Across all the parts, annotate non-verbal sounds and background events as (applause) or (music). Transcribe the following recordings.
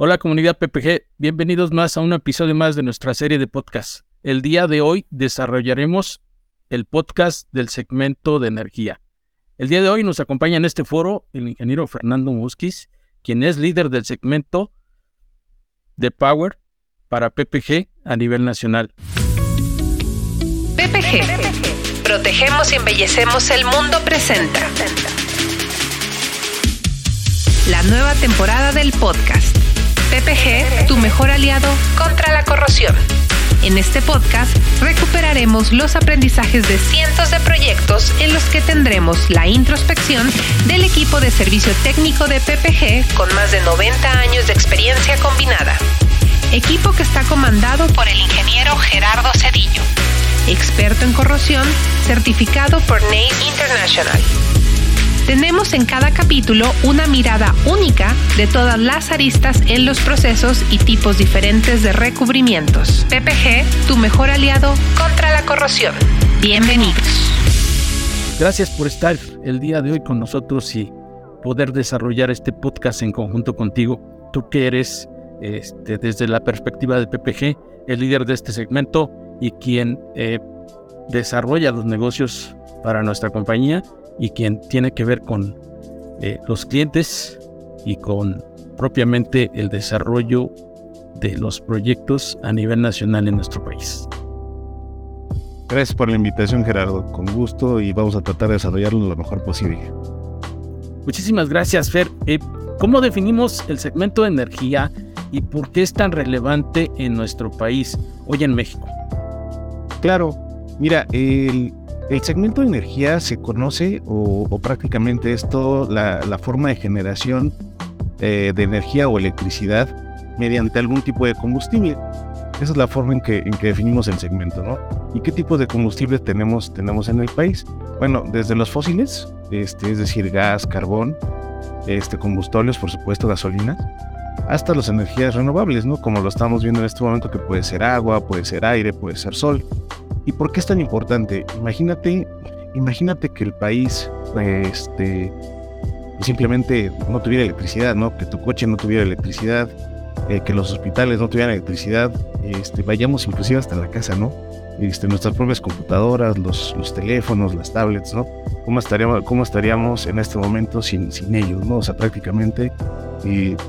Hola comunidad PPG, bienvenidos más a un episodio más de nuestra serie de podcast. El día de hoy desarrollaremos el podcast del segmento de energía. El día de hoy nos acompaña en este foro el ingeniero Fernando Musquiz, quien es líder del segmento de Power para PPG a nivel nacional. PPG. Protegemos y embellecemos el mundo presenta. La nueva temporada del podcast. PPG, tu mejor aliado contra la corrosión. En este podcast recuperaremos los aprendizajes de cientos de proyectos en los que tendremos la introspección del equipo de servicio técnico de PPG con más de 90 años de experiencia combinada. Equipo que está comandado por el ingeniero Gerardo Cedillo, experto en corrosión, certificado por NACE International tenemos en cada capítulo una mirada única de todas las aristas en los procesos y tipos diferentes de recubrimientos. PPG, tu mejor aliado contra la corrosión. Bienvenidos. Gracias por estar el día de hoy con nosotros y poder desarrollar este podcast en conjunto contigo. Tú que eres este, desde la perspectiva de PPG, el líder de este segmento y quien eh, desarrolla los negocios para nuestra compañía y quien tiene que ver con eh, los clientes y con propiamente el desarrollo de los proyectos a nivel nacional en nuestro país. Gracias por la invitación Gerardo, con gusto y vamos a tratar de desarrollarlo lo mejor posible. Muchísimas gracias Fer. Eh, ¿Cómo definimos el segmento de energía y por qué es tan relevante en nuestro país, hoy en México? Claro, mira, el, el segmento de energía se conoce o, prácticamente es toda la, forma de generación eh, de energía o electricidad mediante algún tipo de combustible. Esa es la forma en que, definimos el segmento, ¿no? ¿Y qué tipo de combustible tenemos, en el país? Bueno, desde los fósiles, este, es decir, gas, carbón, este, combustibles, por supuesto, gasolina, hasta las energías renovables, ¿no? Como lo estamos viendo en este momento, que puede ser agua, puede ser aire, puede ser sol. ¿Y por qué es tan importante? Imagínate, imagínate que el país este, simplemente no tuviera electricidad, ¿no? Que tu coche no tuviera electricidad, eh, que los hospitales no tuvieran electricidad, este, vayamos inclusive hasta la casa, ¿no? Este, nuestras propias computadoras, los, teléfonos, las tablets, ¿no? ¿Cómo estaríamos, cómo estaríamos en este momento sin, ellos, ¿no? O sea, prácticamente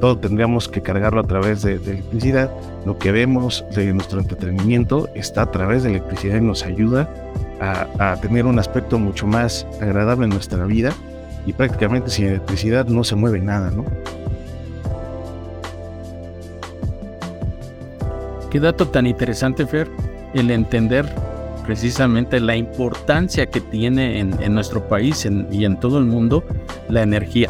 todo tendríamos que cargarlo a través de, electricidad. Lo que vemos de nuestro entretenimiento está a través de electricidad y nos ayuda a, tener un aspecto mucho más agradable en nuestra vida y prácticamente sin electricidad no se mueve nada, ¿no? Qué dato tan interesante, Fer, el entender precisamente la importancia que tiene en, nuestro país y en todo el mundo la energía.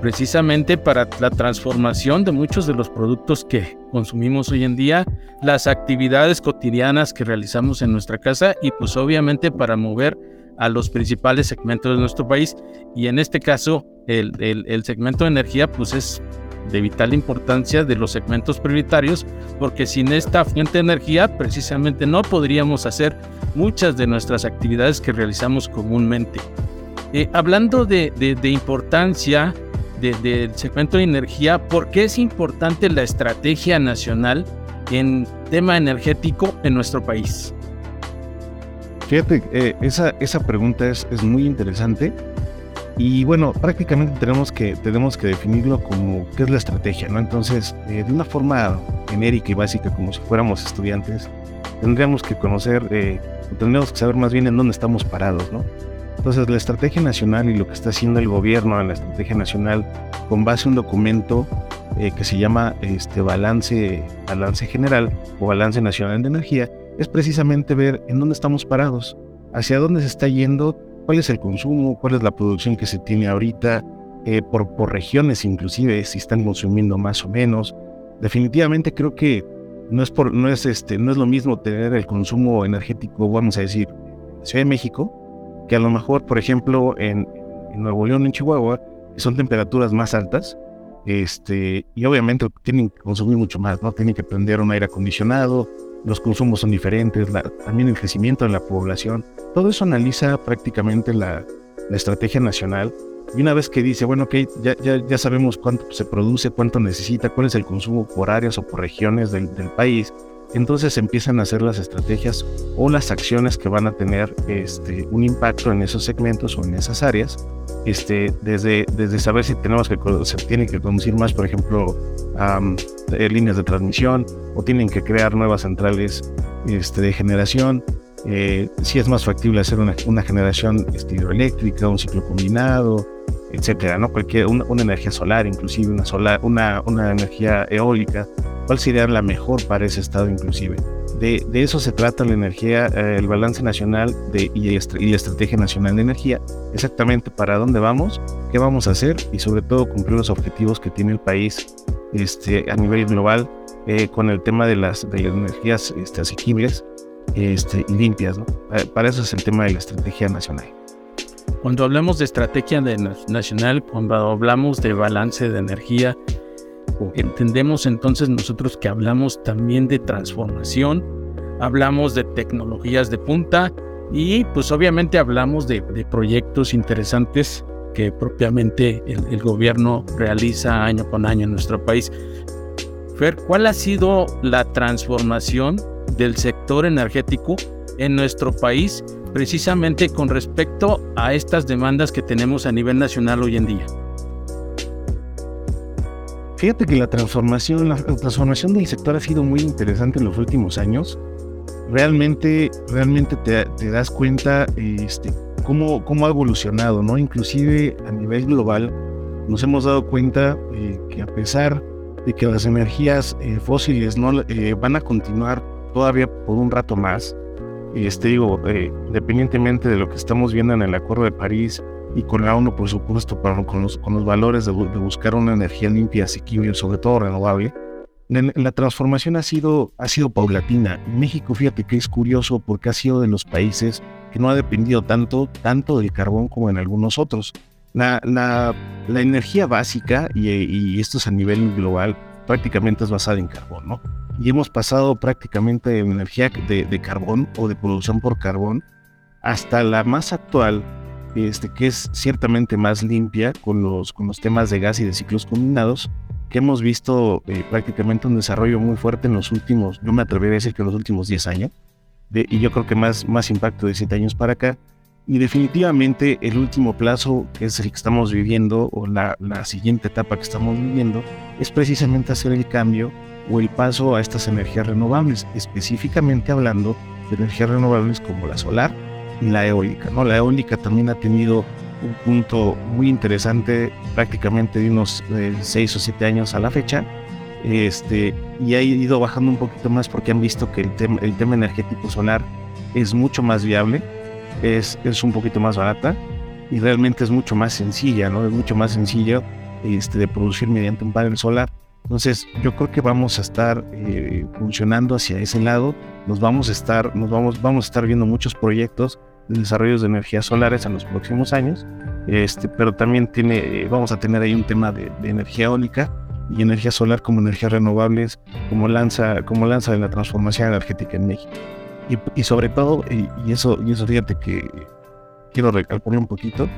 Precisamente para la transformación de muchos de los productos que consumimos hoy en día, las actividades cotidianas que realizamos en nuestra casa y pues obviamente para mover a los principales segmentos de nuestro país. Y en este caso el, el, segmento de energía pues es de vital importancia de los segmentos prioritarios porque sin esta fuente de energía precisamente no podríamos hacer muchas de nuestras actividades que realizamos comúnmente. Eh, hablando de, de, importancia del segmento de energía, ¿por qué es importante la estrategia nacional en tema energético en nuestro país? Fíjate, eh, esa, esa pregunta es, es muy interesante y bueno, prácticamente tenemos que, tenemos que definirlo como qué es la estrategia, ¿no? Entonces, eh, de una forma genérica y básica, como si fuéramos estudiantes, tendríamos que conocer, eh, tendríamos que saber más bien en dónde estamos parados, ¿no? Entonces, la estrategia nacional y lo que está haciendo el gobierno en la estrategia nacional con base a un documento eh, que se llama este, balance, balance general o balance nacional de energía, es precisamente ver en dónde estamos parados, hacia dónde se está yendo, cuál es el consumo, cuál es la producción que se tiene ahorita, eh, por, por regiones inclusive, si están consumiendo más o menos. Definitivamente creo que no es, por, no es, este, no es lo mismo tener el consumo energético, vamos a decir, en Ciudad de México, que a lo mejor, por ejemplo, en, Nuevo León, en Chihuahua, son temperaturas más altas, este, y obviamente tienen que consumir mucho más, ¿no? Tienen que prender un aire acondicionado, los consumos son diferentes, también el crecimiento de la población, todo eso analiza prácticamente la, estrategia nacional. Y una vez que dice, bueno, ok, ya, ya, ya sabemos cuánto se produce, cuánto necesita, cuál es el consumo por áreas o por regiones del país, entonces empiezan a hacer las estrategias o las acciones que van a tener este, un impacto en esos segmentos o en esas áreas, este, desde, desde saber si tenemos que, se tiene que conducir más, por ejemplo, eh, líneas de transmisión o tienen que crear nuevas centrales este, de generación, eh, si es más factible hacer una, una generación este, hidroeléctrica, un ciclo combinado, etcétera, ¿no? Cualquier, una, una, energía solar, inclusive una, solar, una, una energía eólica, cuál sería la mejor para ese estado inclusive. De, de eso se trata la energía, eh, el balance nacional y, la estrategia nacional de energía, exactamente para dónde vamos, qué vamos a hacer y sobre todo cumplir los objetivos que tiene el país este, a nivel global eh, con el tema de las, de las energías este, asequibles este, y limpias. ¿no? Para eso es el tema de la estrategia nacional. Cuando hablamos de estrategia de nacional, cuando hablamos de balance de energía, entendemos entonces nosotros que hablamos también de transformación, hablamos de tecnologías de punta y pues obviamente hablamos de, proyectos interesantes que propiamente el, el, gobierno realiza año con año en nuestro país. Fer, ¿cuál ha sido la transformación del sector energético en nuestro país precisamente con respecto a estas demandas que tenemos a nivel nacional hoy en día? Fíjate que la transformación, la transformación del sector ha sido muy interesante en los últimos años. Realmente, realmente te, das cuenta este, cómo, cómo, ha evolucionado, ¿no? Inclusive a nivel global nos hemos dado cuenta eh, que a pesar de que las energías eh, fósiles no eh, van a continuar todavía por un rato más, este digo, eh, independientemente de lo que estamos viendo en el Acuerdo de París y con la ONU, por supuesto, para, con, los, con los valores de, de, buscar una energía limpia, asequible, sobre todo renovable, en, en la transformación ha sido, ha sido paulatina. México, fíjate que es curioso porque ha sido de los países que no ha dependido tanto, tanto del carbón como en algunos otros. La, la, la energía básica, y, y esto es a nivel global, prácticamente es basada en carbón, ¿no? Y hemos pasado prácticamente de energía de, de, carbón o de producción por carbón hasta la más actual, este, que es ciertamente más limpia con los, con los temas de gas y de ciclos combinados, que hemos visto eh, prácticamente un desarrollo muy fuerte en los últimos, yo me atrevería a decir que en los últimos 10 años, de, y yo creo que más, más impacto de 7 años para acá. Y definitivamente el último plazo, que es el que estamos viviendo, o la, la siguiente etapa que estamos viviendo, es precisamente hacer el cambio o el paso a estas energías renovables, específicamente hablando de energías renovables como la solar y la eólica. ¿no? La eólica también ha tenido un punto muy interesante prácticamente de unos 6 eh, o 7 años a la fecha este, y ha ido bajando un poquito más porque han visto que el, tem el tema energético solar es mucho más viable, es, es un poquito más barata y realmente es mucho más sencilla, ¿no? Es mucho más sencillo este, de producir mediante un panel solar entonces, yo creo que vamos a estar eh, funcionando hacia ese lado. Nos vamos a estar, nos vamos, vamos a estar viendo muchos proyectos de desarrollos de energías solares en los próximos años. Este, pero también tiene, eh, vamos a tener ahí un tema de, de, energía eólica y energía solar como energías renovables, como lanza, como lanza de la transformación energética en México. Y, y sobre todo, y, y, eso, y eso fíjate que quiero recalcar un poquito,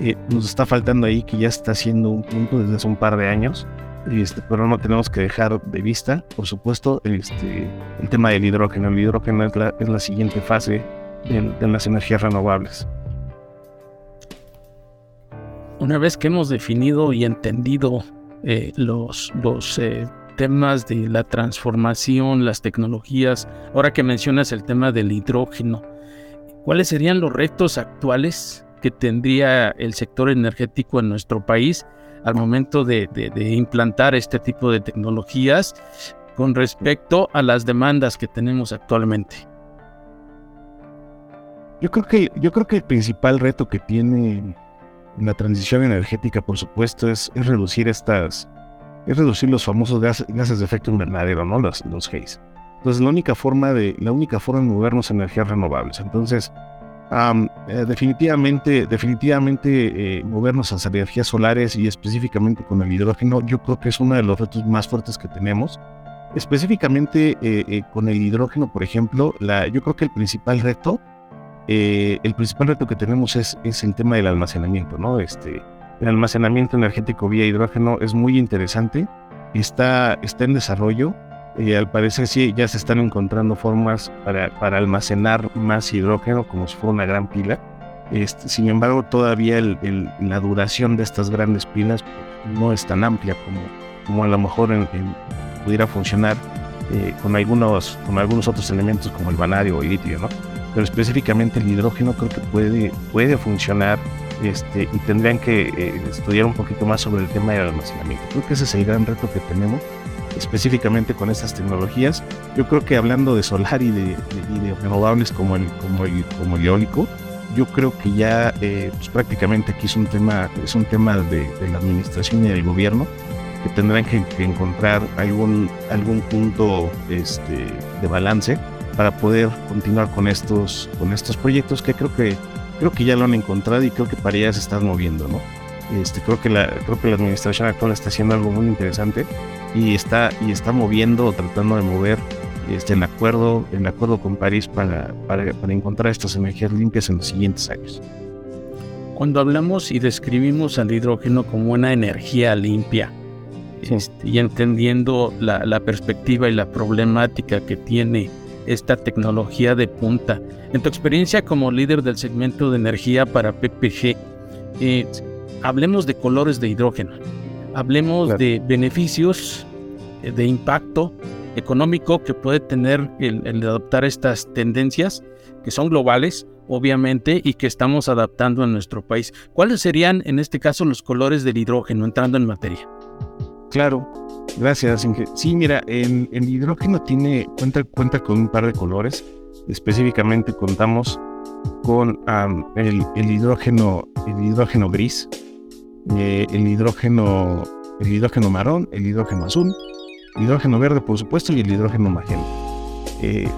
eh, nos está faltando ahí que ya está haciendo un punto desde hace un par de años este, pero no tenemos que dejar de vista, por supuesto, este, el tema del hidrógeno. El hidrógeno es la, siguiente fase de, las energías renovables. Una vez que hemos definido y entendido eh, los, los eh, temas de la transformación, las tecnologías, ahora que mencionas el tema del hidrógeno, ¿cuáles serían los retos actuales que tendría el sector energético en nuestro país al momento de, de, de, implantar este tipo de tecnologías con respecto a las demandas que tenemos actualmente? Yo creo que, yo creo que el principal reto que tiene la transición energética, por supuesto, es, es reducir estas, es reducir los famosos gases, gases de efecto invernadero, ¿no? Los, los haze. Entonces, la única forma de, la única forma de movernos en energías renovables. Entonces, Eh, definitivamente, definitivamente eh, movernos hacia energías solares y específicamente con el hidrógeno, yo creo que es uno de los retos más fuertes que tenemos. Específicamente eh, con el hidrógeno, por ejemplo, yo creo que el principal reto, el principal reto que tenemos es, es el tema del almacenamiento, ¿no? Este, el almacenamiento energético vía hidrógeno es muy interesante, está, está en desarrollo. Y al parecer sí, ya se están encontrando formas para, para almacenar más hidrógeno como si fuera una gran pila. Este, sin embargo, todavía la duración de estas grandes pilas no es tan amplia como, como a lo mejor pudiera funcionar eh, con, algunos, con algunos otros elementos como el vanadio o el litio, ¿no? Pero específicamente el hidrógeno creo que puede, puede funcionar este, y tendrían que eh, estudiar un poquito más sobre el tema del almacenamiento. Creo que ese es el gran reto que tenemos específicamente con estas tecnologías. Yo creo que hablando de solar y de, renovables como el, como, el, como eólico, yo creo que ya eh, pues prácticamente aquí es un tema, es un tema de, la administración y del gobierno que tendrán que, encontrar algún, algún punto este, de balance para poder continuar con estos, con estos proyectos que creo que creo que ya lo han encontrado y creo que para allá se están moviendo, ¿no? Este, creo que la creo que la administración actual está haciendo algo muy interesante y está y está moviendo o tratando de mover este, en acuerdo en acuerdo con París para, para, encontrar estas energías limpias en los siguientes años. Cuando hablamos y describimos al hidrógeno como una energía limpia este, y entendiendo la, la perspectiva y la problemática que tiene esta tecnología de punta. En tu experiencia como líder del segmento de energía para PPG, eh, hablemos de colores de hidrógeno, hablemos de beneficios, eh, de impacto económico que puede tener el, el adoptar estas tendencias que son globales, obviamente, y que estamos adaptando en nuestro país. ¿Cuáles serían, en este caso, los colores del hidrógeno entrando en materia? Claro, Gracias, Sí, mira, el, hidrógeno tiene, cuenta, cuenta con un par de colores. Específicamente contamos con el, hidrógeno, el hidrógeno gris, eh, el hidrógeno, el hidrógeno marrón, el hidrógeno azul, el hidrógeno verde, por supuesto, y el hidrógeno magenta. Eh,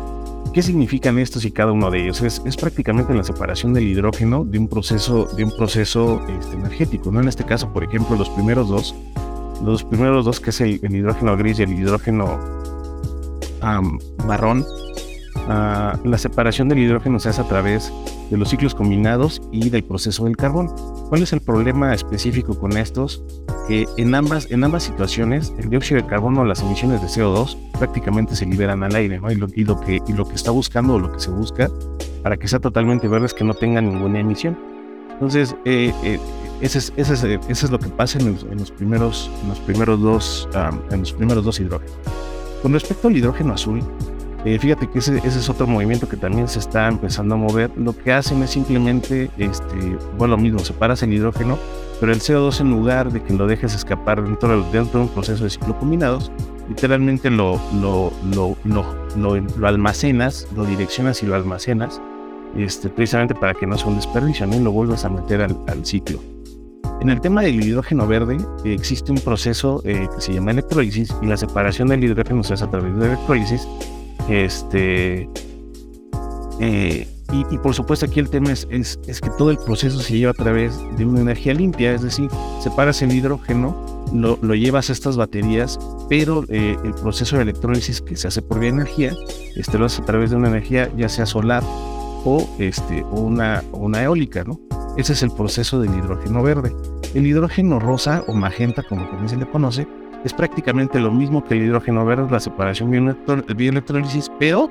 ¿Qué significan estos y cada uno de ellos? Es, es, prácticamente la separación del hidrógeno de un proceso, de un proceso este, energético. ¿no? En este caso, por ejemplo, los primeros dos los primeros dos, que es el, hidrógeno gris y el hidrógeno marrón, la separación del hidrógeno se hace a través de los ciclos combinados y del proceso del carbón. ¿Cuál es el problema específico con estos? Que en ambas, situaciones el dióxido de carbono, las emisiones de CO2 prácticamente se liberan al aire, ¿no? Y lo, que, está buscando o lo que se busca para que sea totalmente verde es que no tenga ninguna emisión. Entonces, eh, eh, ese es, lo que pasa en los, primeros, dos, en los primeros dos hidrógenos. Con respecto al hidrógeno azul, eh, fíjate que ese, ese, es otro movimiento que también se está empezando a mover. Lo que hacen es simplemente, este, bueno, lo mismo, separas el hidrógeno, pero el CO2 en lugar de que lo dejes escapar dentro, dentro de un proceso de ciclo combinados, literalmente lo, lo, lo, lo, almacenas, lo direccionas y lo almacenas, este, precisamente para que no sea un desperdicio, ¿no? y lo vuelvas a meter al, al ciclo. En el tema del hidrógeno verde existe un proceso eh, que se llama electrólisis y la separación del hidrógeno se hace a través de electrólisis. Este, eh, y, por supuesto aquí el tema es, es, que todo el proceso se lleva a través de una energía limpia, es decir, separas el hidrógeno, lo, lo llevas a estas baterías, pero eh, el proceso de electrólisis que se hace por vía energía, este lo hace a través de una energía ya sea solar o, este, una, una eólica, ¿no? Ese es el proceso del hidrógeno verde. El hidrógeno rosa o magenta, como también se le conoce, es prácticamente lo mismo que el hidrógeno verde, la separación bioelectrólisis, pero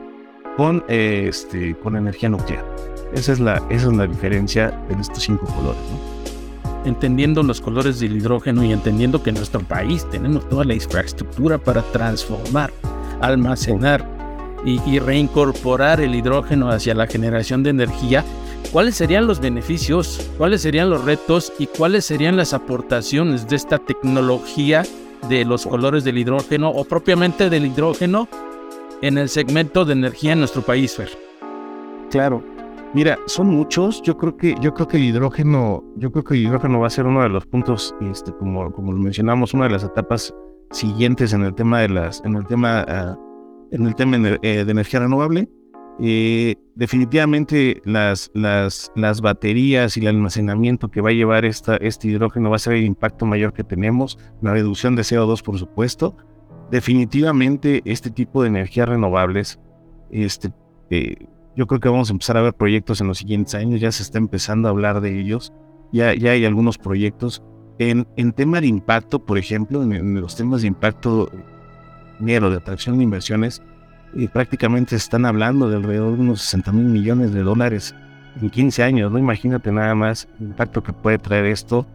con, este, con energía nuclear. Esa es, la, esa es la diferencia de estos cinco colores. Entendiendo los colores del hidrógeno y entendiendo que en nuestro país tenemos toda la infraestructura para transformar, almacenar y, y reincorporar el hidrógeno hacia la generación de energía, ¿Cuáles serían los beneficios? ¿Cuáles serían los retos? ¿Y cuáles serían las aportaciones de esta tecnología de los colores del hidrógeno o propiamente del hidrógeno en el segmento de energía en nuestro país, Fer? Claro. Mira, son muchos. Yo creo que yo creo que el hidrógeno, yo creo que el hidrógeno va a ser uno de los puntos, este, como, como lo mencionamos, una de las etapas siguientes en el tema de las, en el tema, ah, en el tema eh, de energía renovable. Eh, definitivamente las, las, las, baterías y el almacenamiento que va a llevar esta, este hidrógeno va a ser el impacto mayor que tenemos, la reducción de CO2 por supuesto. Definitivamente este tipo de energías renovables, este, eh, yo creo que vamos a empezar a ver proyectos en los siguientes años, ya se está empezando a hablar de ellos, ya, ya hay algunos proyectos En, en tema de impacto, por ejemplo, en, los temas de impacto dinero, de atracción de inversiones, eh, prácticamente están hablando de alrededor de unos 60 mil millones de dólares en 15 años, ¿no? Imagínate nada más el impacto que puede traer esto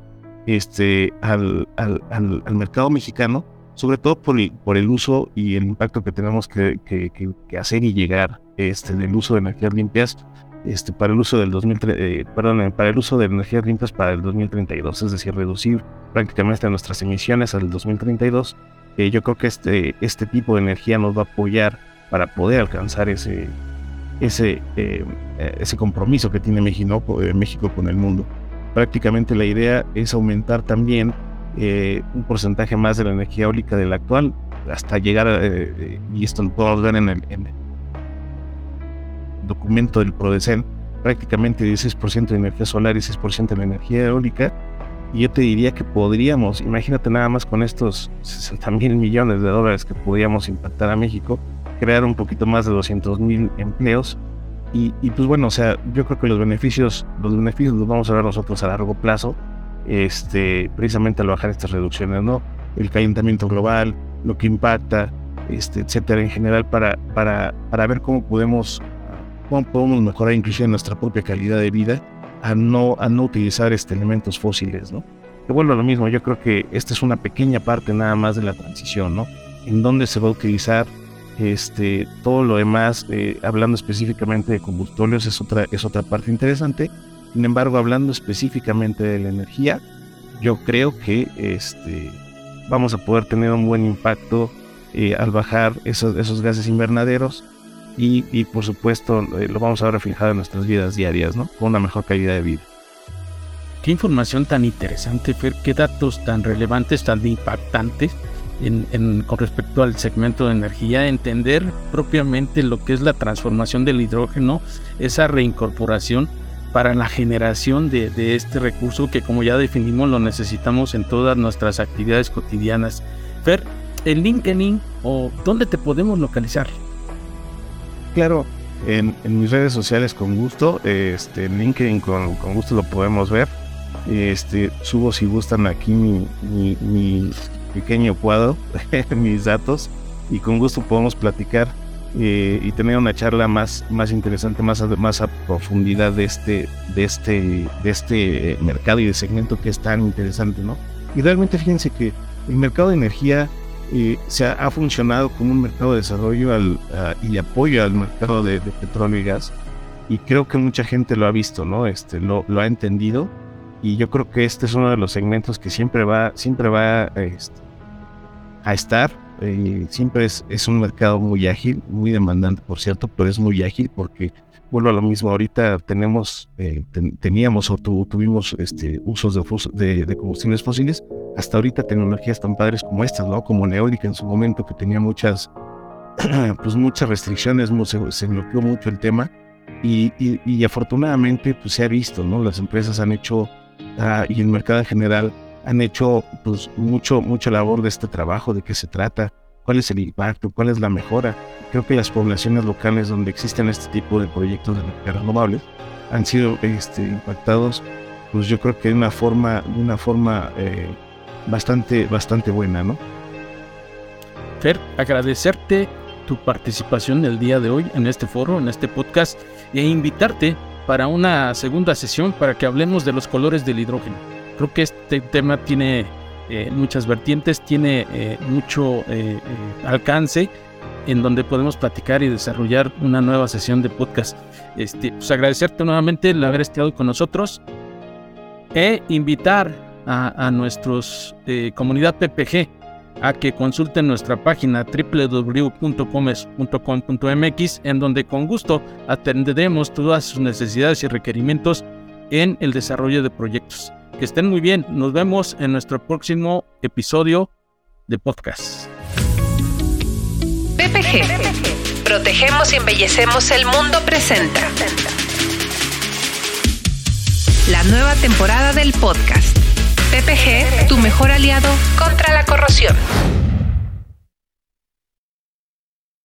este, al, al, al, mercado mexicano, sobre todo por el, por el uso y el impacto que tenemos que, que, que hacer y llegar este, del uso de energías limpias este, para el uso del 2000, eh, perdón, para el uso de energías limpias para el 2032, es decir, reducir prácticamente nuestras emisiones al 2032. Eh, yo creo que este, este tipo de energía nos va a apoyar para poder alcanzar ese, ese, eh, ese compromiso que tiene México, México con el mundo. Prácticamente la idea es aumentar también un porcentaje más de la energía eólica de la actual hasta llegar, y esto lo podemos ver en el, en, documento del PRODECEN, prácticamente 16% de energía solar y 6% de energía eólica. Y yo te diría que podríamos, imagínate nada más con estos 60 mil millones de dólares que podríamos impactar a México, crear un poquito más de 200 mil empleos. Y, y, pues bueno, o sea, yo creo que los beneficios, los beneficios los vamos a ver nosotros a largo plazo, este, precisamente al bajar estas reducciones, ¿no? El calentamiento global, lo que impacta, este, etcétera, en general, para, para, para ver cómo podemos cómo podemos mejorar inclusive nuestra propia calidad de vida a no, a no utilizar este, elementos fósiles, ¿no? Que vuelvo a lo mismo, yo creo que esta es una pequeña parte nada más de la transición, ¿no? En donde se va a utilizar este, todo lo demás, eh, hablando específicamente de combustibles, es otra, es otra parte interesante. Sin embargo, hablando específicamente de la energía, yo creo que este, vamos a poder tener un buen impacto eh, al bajar esos, esos gases invernaderos y, por supuesto eh, lo vamos a ver reflejado en nuestras vidas diarias, ¿no? Con una mejor calidad de vida. Qué información tan interesante, Fer, qué datos tan relevantes, tan impactantes en, con respecto al segmento de energía, entender propiamente lo que es la transformación del hidrógeno, esa reincorporación para la generación de, este recurso que como ya definimos lo necesitamos en todas nuestras actividades cotidianas. Fer, el LinkedIn o dónde te podemos localizar? claro, en, mis redes sociales con gusto, este, en LinkedIn con, gusto lo podemos ver. Este, subo si gustan aquí mi, pequeño cuadro, (laughs) mis datos, y con gusto podemos platicar eh, y tener una charla más, más interesante, más a, más a profundidad de este, de, este, de este mercado y de segmento que es tan interesante, ¿no? Y realmente fíjense que el mercado de energía se ha, funcionado como un mercado de desarrollo y apoyo al mercado de, petróleo y gas. Y creo que mucha gente lo ha visto, ¿no? Este, lo, lo, ha entendido. Y yo creo que este es uno de los segmentos que siempre va, siempre va este, a estar. Eh, siempre es, es un mercado muy ágil, muy demandante, por cierto, pero es muy ágil porque vuelvo a lo mismo, ahorita tenemos, eh, teníamos o tuvimos este, usos de, de, combustibles fósiles, hasta ahorita tecnologías tan padres como estas, ¿no? Como Neólica en su momento, que tenía muchas, (clears throat) pues muchas restricciones, se, bloqueó mucho el tema y, y, afortunadamente pues se ha visto, ¿no? Las empresas han hecho, ah, y el mercado en general, han hecho pues mucho, mucha labor de este trabajo, de qué se trata, cuál es el impacto, cuál es la mejora. Creo que las poblaciones locales donde existen este tipo de proyectos de energía renovables han sido este, impactados, pues yo creo que de una forma, de una forma eh, bastante, bastante buena, ¿no? Fer, agradecerte tu participación el día de hoy en este foro, en este podcast, e invitarte para una segunda sesión para que hablemos de los colores del hidrógeno. Creo que este tema tiene eh, muchas vertientes, tiene eh, mucho eh, alcance en donde podemos platicar y desarrollar una nueva sesión de podcast. Este, pues agradecerte nuevamente el haber estado con nosotros e invitar a, a nuestros comunidad PPG a que consulten nuestra página www.comes.com.mx en donde con gusto atenderemos todas sus necesidades y requerimientos en el desarrollo de proyectos. Que estén muy bien. Nos vemos en nuestro próximo episodio de podcast. PPG. Protegemos y embellecemos el mundo presenta. La nueva temporada del podcast. PPG, tu mejor aliado contra la corrosión.